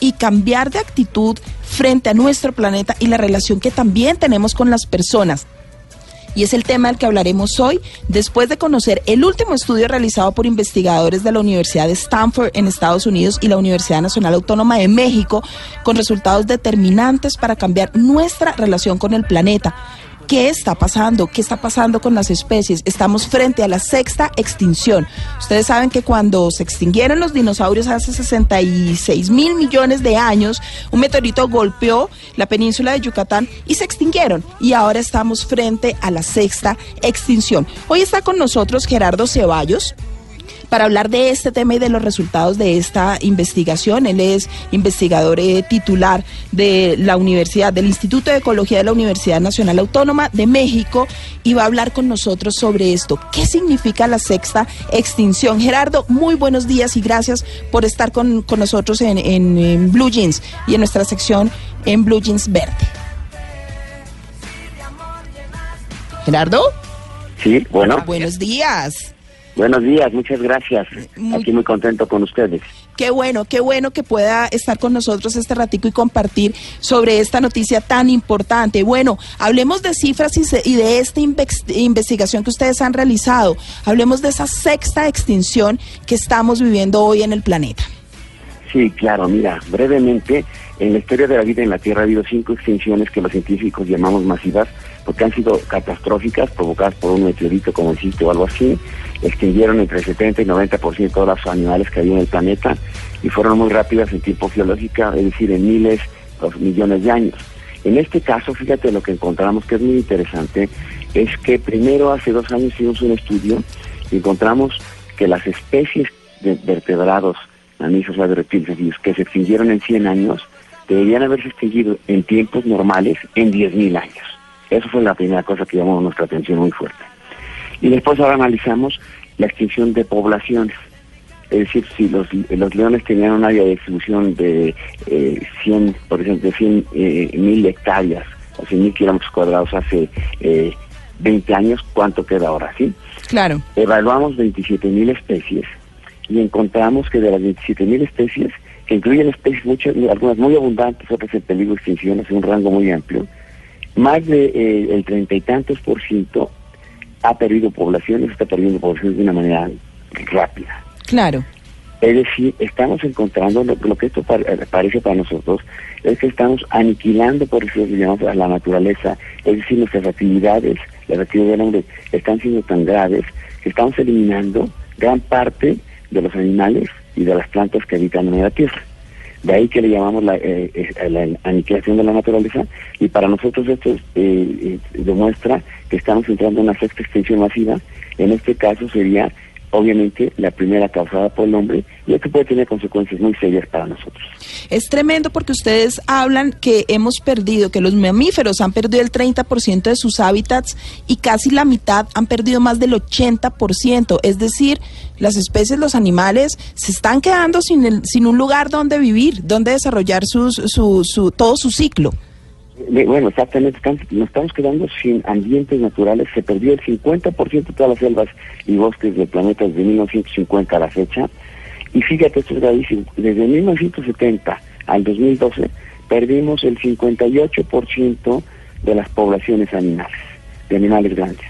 y cambiar de actitud frente a nuestro planeta y la relación que también tenemos con las personas y es el tema del que hablaremos hoy, después de conocer el último estudio realizado por investigadores de la Universidad de Stanford en Estados Unidos y la Universidad Nacional Autónoma de México, con resultados determinantes para cambiar nuestra relación con el planeta. ¿Qué está pasando? ¿Qué está pasando con las especies? Estamos frente a la sexta extinción. Ustedes saben que cuando se extinguieron los dinosaurios hace 66 mil millones de años, un meteorito golpeó la península de Yucatán y se extinguieron. Y ahora estamos frente a la sexta extinción. Hoy está con nosotros Gerardo Ceballos para hablar de este tema y de los resultados de esta investigación. Él es investigador eh, titular de la Universidad, del Instituto de Ecología de la Universidad Nacional Autónoma de México y va a hablar con nosotros sobre esto. ¿Qué significa la sexta extinción? Gerardo, muy buenos días y gracias por estar con, nosotros en, en Blue Jeans y en nuestra sección en Blue Jeans Verde. Gerardo. Sí, bueno. Buenos días. Buenos días, muchas gracias. Aquí muy contento con ustedes. Qué bueno, qué bueno que pueda estar con nosotros este ratico y compartir sobre esta noticia tan importante. Bueno, hablemos de cifras y de esta investigación que ustedes han realizado. Hablemos de esa sexta extinción que estamos viviendo hoy en el planeta. Sí, claro, mira, brevemente, en la historia de la vida en la Tierra ha habido cinco extinciones que los científicos llamamos masivas porque han sido catastróficas, provocadas por un meteorito, como dijiste, o algo así. Extinguieron entre el 70 y 90% de los animales que había en el planeta y fueron muy rápidas en tiempo geológico, es decir, en miles, o millones de años. En este caso, fíjate lo que encontramos que es muy interesante, es que primero hace dos años hicimos un estudio y encontramos que las especies de vertebrados, o reptiles que se extinguieron en 100 años, deberían haberse extinguido en tiempos normales en 10.000 años. Eso fue la primera cosa que llamó nuestra atención muy fuerte. Y después ahora analizamos la extinción de poblaciones. Es decir, si los, los leones tenían un área de distribución de 100, eh, por ejemplo, de 100 eh, mil hectáreas o 100 mil kilómetros cuadrados hace 20 eh, años, ¿cuánto queda ahora? ¿Sí? Claro. Evaluamos 27 mil especies y encontramos que de las 27 mil especies, que incluyen especies muchas, algunas muy abundantes, otras en peligro de extinción, es un rango muy amplio, más de eh, el treinta y tantos por ciento ha perdido poblaciones, está perdiendo poblaciones de una manera rápida. Claro. Es decir, estamos encontrando, lo, que esto parece para nosotros, es que estamos aniquilando, por eso llamamos a la naturaleza, es decir, nuestras actividades, las actividades del hombre, están siendo tan graves que estamos eliminando gran parte de los animales y de las plantas que habitan en la Tierra. De ahí que le llamamos la, eh, eh, aniquilación de la naturaleza y para nosotros esto eh, demuestra que estamos entrando en una sexta extinción masiva. En este caso sería obviamente la primera causada por el hombre y esto puede tener consecuencias muy serias para nosotros. Es tremendo porque ustedes hablan que hemos perdido, que los mamíferos han perdido el 30% de sus hábitats y casi la mitad han perdido más del 80%, es decir, las especies, los animales se están quedando sin, el, sin un lugar donde vivir, donde desarrollar sus, su, su, todo su ciclo. Bueno, exactamente, nos estamos quedando sin ambientes naturales. Se perdió el 50% de todas las selvas y bosques del planeta desde 1950 a la fecha. Y fíjate, esto es gravísimo. Desde 1970 al 2012 perdimos el 58% de las poblaciones animales, de animales grandes.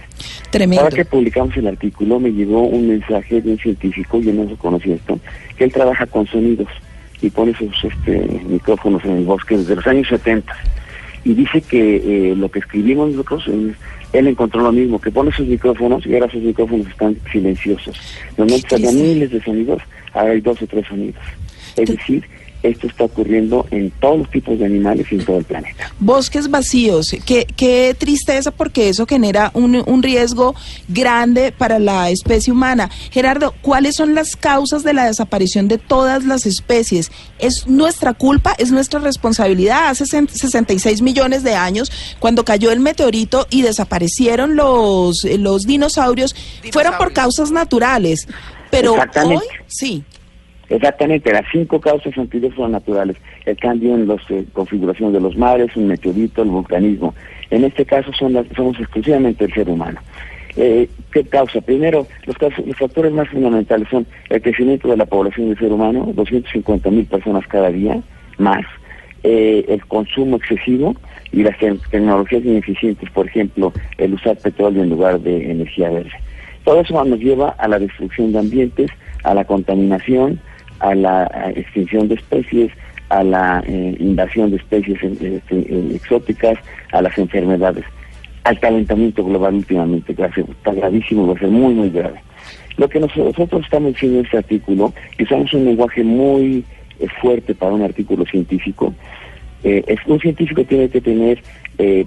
Tremendo. Ahora que publicamos el artículo me llegó un mensaje de un científico, yo no conocía esto, que él trabaja con sonidos y pone sus este, micrófonos en el bosque desde los años 70 y dice que eh, lo que escribimos nosotros, él encontró lo mismo, que pone sus micrófonos y ahora sus micrófonos están silenciosos. Normalmente salían miles de sonidos, ahora hay dos o tres sonidos. Es decir, esto está ocurriendo en todos los tipos de animales y en todo el planeta. Bosques vacíos, qué, qué tristeza porque eso genera un, un, riesgo grande para la especie humana. Gerardo, ¿cuáles son las causas de la desaparición de todas las especies? ¿Es nuestra culpa? ¿Es nuestra responsabilidad? Hace 66 millones de años, cuando cayó el meteorito y desaparecieron los, los dinosaurios, fueron por causas naturales. Pero hoy, sí. Exactamente, las cinco causas anteriores son naturales. El cambio en la eh, configuración de los mares, un meteorito, el vulcanismo. En este caso son las, somos exclusivamente el ser humano. Eh, ¿Qué causa? Primero, los, los factores más fundamentales son el crecimiento de la población del ser humano, 250 mil personas cada día, más eh, el consumo excesivo y las tecnologías ineficientes, por ejemplo, el usar petróleo en lugar de energía verde. Todo eso nos lleva a la destrucción de ambientes, a la contaminación, a la extinción de especies, a la eh, invasión de especies eh, eh, exóticas, a las enfermedades, al calentamiento global últimamente, que está gravísimo, va a ser muy, muy grave. Lo que nosotros estamos diciendo en este artículo, que usamos un lenguaje muy fuerte para un artículo científico, es, un científico tiene que tener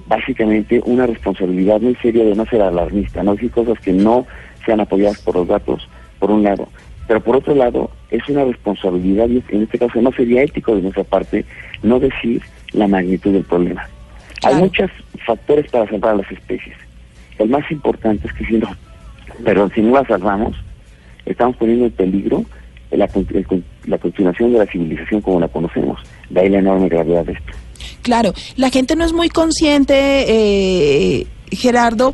básicamente una responsabilidad muy seria de no ser alarmista, no decir cosas que no sean apoyadas por los datos, por un lado, pero por otro lado, es una responsabilidad, y en este caso no sería ético de nuestra parte, no decir la magnitud del problema. Hay muchos factores para salvar a las especies. El más importante es que si no, perdón, si no las salvamos, estamos poniendo en peligro la, la continuación de la civilización como la conocemos. De ahí la enorme gravedad de esto. Claro, la gente no es muy consciente, eh, Gerardo,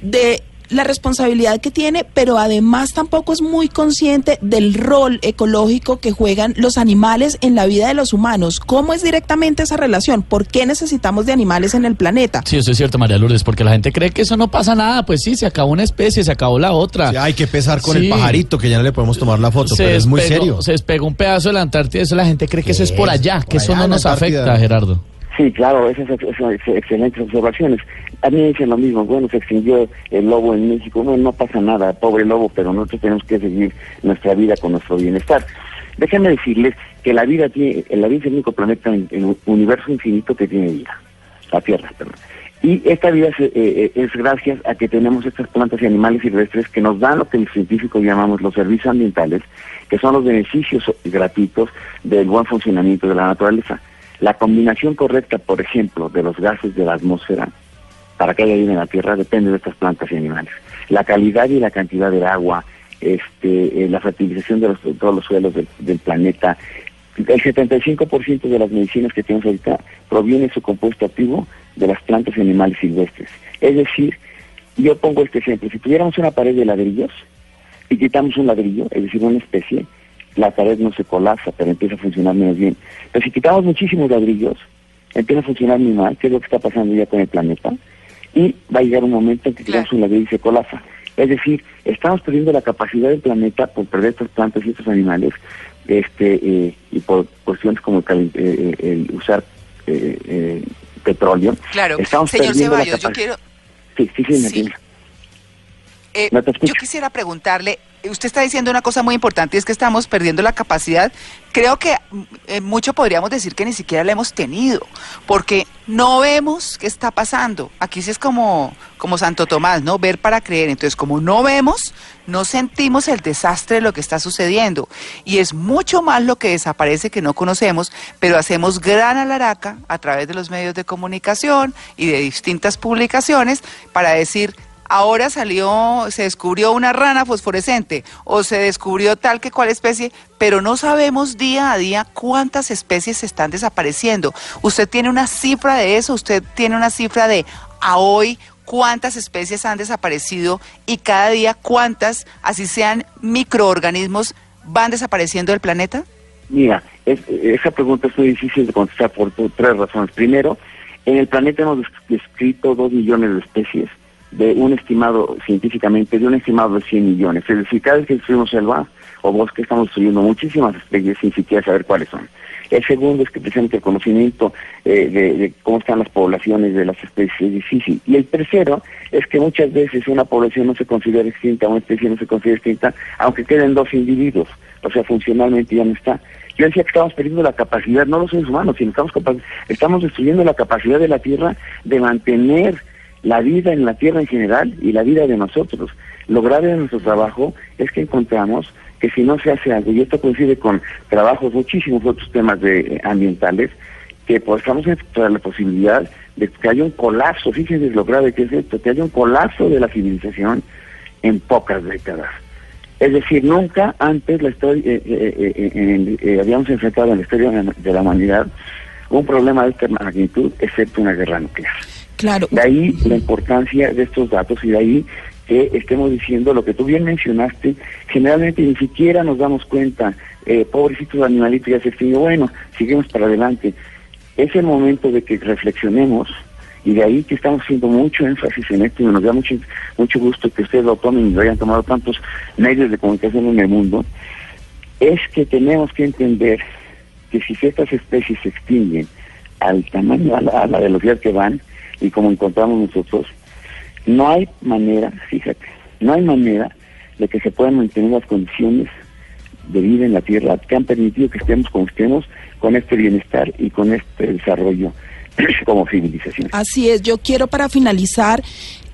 de la responsabilidad que tiene, pero además tampoco es muy consciente del rol ecológico que juegan los animales en la vida de los humanos. ¿Cómo es directamente esa relación? ¿Por qué necesitamos de animales en el planeta? Sí, eso es cierto, María Lourdes, porque la gente cree que eso no pasa nada. Pues sí, se acabó una especie, se acabó la otra. hay que pesar con el pajarito, que ya no le podemos tomar la foto, pero es muy serio. Se despegó un pedazo de la Antártida, eso la gente cree que eso es por allá, que eso no nos afecta, Gerardo. Sí, claro, esas son excelentes observaciones. A mí dicen lo mismo, bueno, se extinguió el lobo en México, bueno, no pasa nada, pobre lobo, pero nosotros tenemos que seguir nuestra vida con nuestro bienestar. Déjenme decirles que la vida tiene, la vida es el único planeta en el universo infinito que tiene vida, la Tierra, perdón. Y esta vida es, eh, eh, es, gracias a que tenemos estas plantas y animales silvestres que nos dan lo que los científicos llamamos los servicios ambientales, que son los beneficios gratuitos del buen funcionamiento de la naturaleza. La combinación correcta, por ejemplo, de los gases de la atmósfera para que haya vida en la Tierra depende de estas plantas y animales. La calidad y la cantidad del agua, este, eh, la fertilización de, todos los suelos del, planeta, el 75% de las medicinas que tenemos ahorita proviene su compuesto activo de las plantas y animales silvestres. Es decir, yo pongo este ejemplo, si tuviéramos una pared de ladrillos y quitamos un ladrillo, es decir, una especie, la pared no se colapsa, pero empieza a funcionar menos bien. Pero si quitamos muchísimos ladrillos, empieza a funcionar muy mal, que es lo que está pasando ya con el planeta, y va a llegar un momento en que quitamos un ladrillo y se colapsa. Es decir, estamos perdiendo la capacidad del planeta por perder estas plantas y estos animales, este eh, y por cuestiones como el, eh, eh, usar petróleo. Claro, estamos señor Ceballos, yo quiero... Sí, sí, sí, yo quisiera preguntarle, usted está diciendo una cosa muy importante y es que estamos perdiendo la capacidad. Creo que eh, mucho podríamos decir que ni siquiera la hemos tenido, porque no vemos qué está pasando. Aquí sí es como, como Santo Tomás, ¿no? Ver para creer. Entonces, como no vemos, no sentimos el desastre de lo que está sucediendo. Y es mucho más lo que desaparece que no conocemos, pero hacemos gran alaraca a través de los medios de comunicación y de distintas publicaciones para decir ahora salió, se descubrió una rana fosforescente o se descubrió tal que cual especie, pero no sabemos día a día cuántas especies están desapareciendo. Usted tiene una cifra de eso, usted tiene una cifra de a hoy cuántas especies han desaparecido y cada día cuántas, así sean microorganismos, van desapareciendo del planeta? Mira, esa pregunta es muy difícil de contestar por tres razones. Primero, en el planeta hemos descrito dos millones de especies de un estimado científicamente, de un estimado de 100 millones. Es decir, cada vez que destruimos selva o bosque estamos destruyendo muchísimas especies sin siquiera saber cuáles son. El segundo es que presente el conocimiento eh, de, cómo están las poblaciones de las especies es difícil. Y el tercero es que muchas veces una población no se considera extinta, una especie no se considera extinta, aunque queden dos individuos. O sea, funcionalmente ya no está. Yo decía que estamos perdiendo la capacidad, no los seres humanos, sino estamos, estamos destruyendo la capacidad de la Tierra de mantener la vida en la Tierra en general y la vida de nosotros. Lo grave de nuestro trabajo es que encontramos que si no se hace algo, y esto coincide con trabajos, muchísimos otros temas de, eh, ambientales, que pues, estamos en la posibilidad de que haya un colapso, fíjense lo grave que es esto, que haya un colapso de la civilización en pocas décadas. Es decir, nunca antes la historia, eh, eh, habíamos enfrentado en la historia de la humanidad un problema de esta magnitud, excepto una guerra nuclear. Claro. De ahí la importancia de estos datos y de ahí que estemos diciendo lo que tú bien mencionaste, generalmente ni siquiera nos damos cuenta, eh, pobrecitos animalitos ya se extinguió, bueno, seguimos para adelante. Es el momento de que reflexionemos y de ahí que estamos haciendo mucho énfasis en esto y nos da mucho, mucho gusto que ustedes lo tomen y lo hayan tomado tantos medios de comunicación en el mundo, es que tenemos que entender que si estas especies se extinguen al tamaño, a la velocidad que van, y como encontramos nosotros, no hay manera, fíjate, no hay manera de que se puedan mantener las condiciones de vida en la Tierra que han permitido que estemos como estemos con este bienestar y con este desarrollo como civilización. Así es, yo quiero para finalizar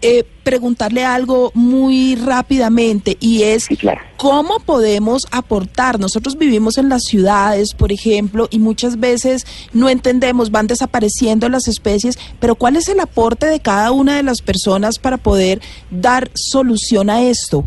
eh, preguntarle algo muy rápidamente y es cómo podemos aportar. Nosotros vivimos en las ciudades, por ejemplo, y muchas veces no entendemos, van desapareciendo las especies, pero ¿cuál es el aporte de cada una de las personas para poder dar solución a esto?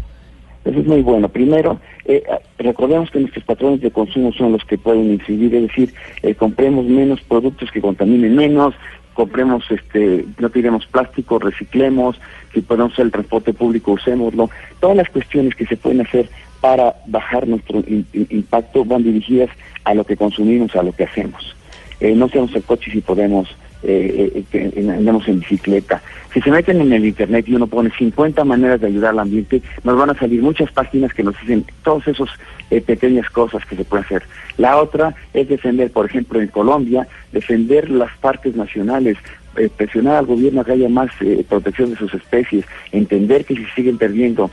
Eso es muy bueno. Primero, eh, recordemos que nuestros patrones de consumo son los que pueden incidir, es decir, eh, compremos menos productos que contaminen menos, compremos, este, no tiremos plástico, reciclemos, si podemos usar el transporte público, usémoslo. Todas las cuestiones que se pueden hacer para bajar nuestro impacto van dirigidas a lo que consumimos, a lo que hacemos. Eh, no seamos el coche si podemos, eh, eh, andamos en bicicleta. Si se meten en el internet y uno pone 50 maneras de ayudar al ambiente, nos van a salir muchas páginas que nos dicen todas esas pequeñas cosas que se pueden hacer. La otra es defender, por ejemplo, en Colombia, defender las parques nacionales, presionar al gobierno a que haya más protección de sus especies, entender que si siguen perdiendo,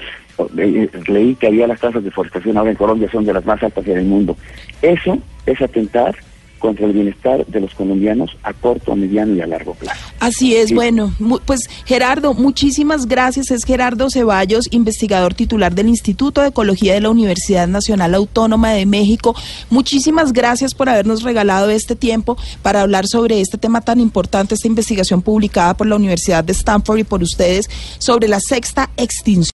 leí que había las tasas de deforestación ahora en Colombia son de las más altas en el mundo. Eso es atentar contra el bienestar de los colombianos a corto, a mediano y a largo plazo. Así es, bueno, pues Gerardo, muchísimas gracias. Es Gerardo Ceballos, investigador titular del Instituto de Ecología de la Universidad Nacional Autónoma de México. Muchísimas gracias por habernos regalado este tiempo para hablar sobre este tema tan importante, esta investigación publicada por la Universidad de Stanford y por ustedes sobre la sexta extinción.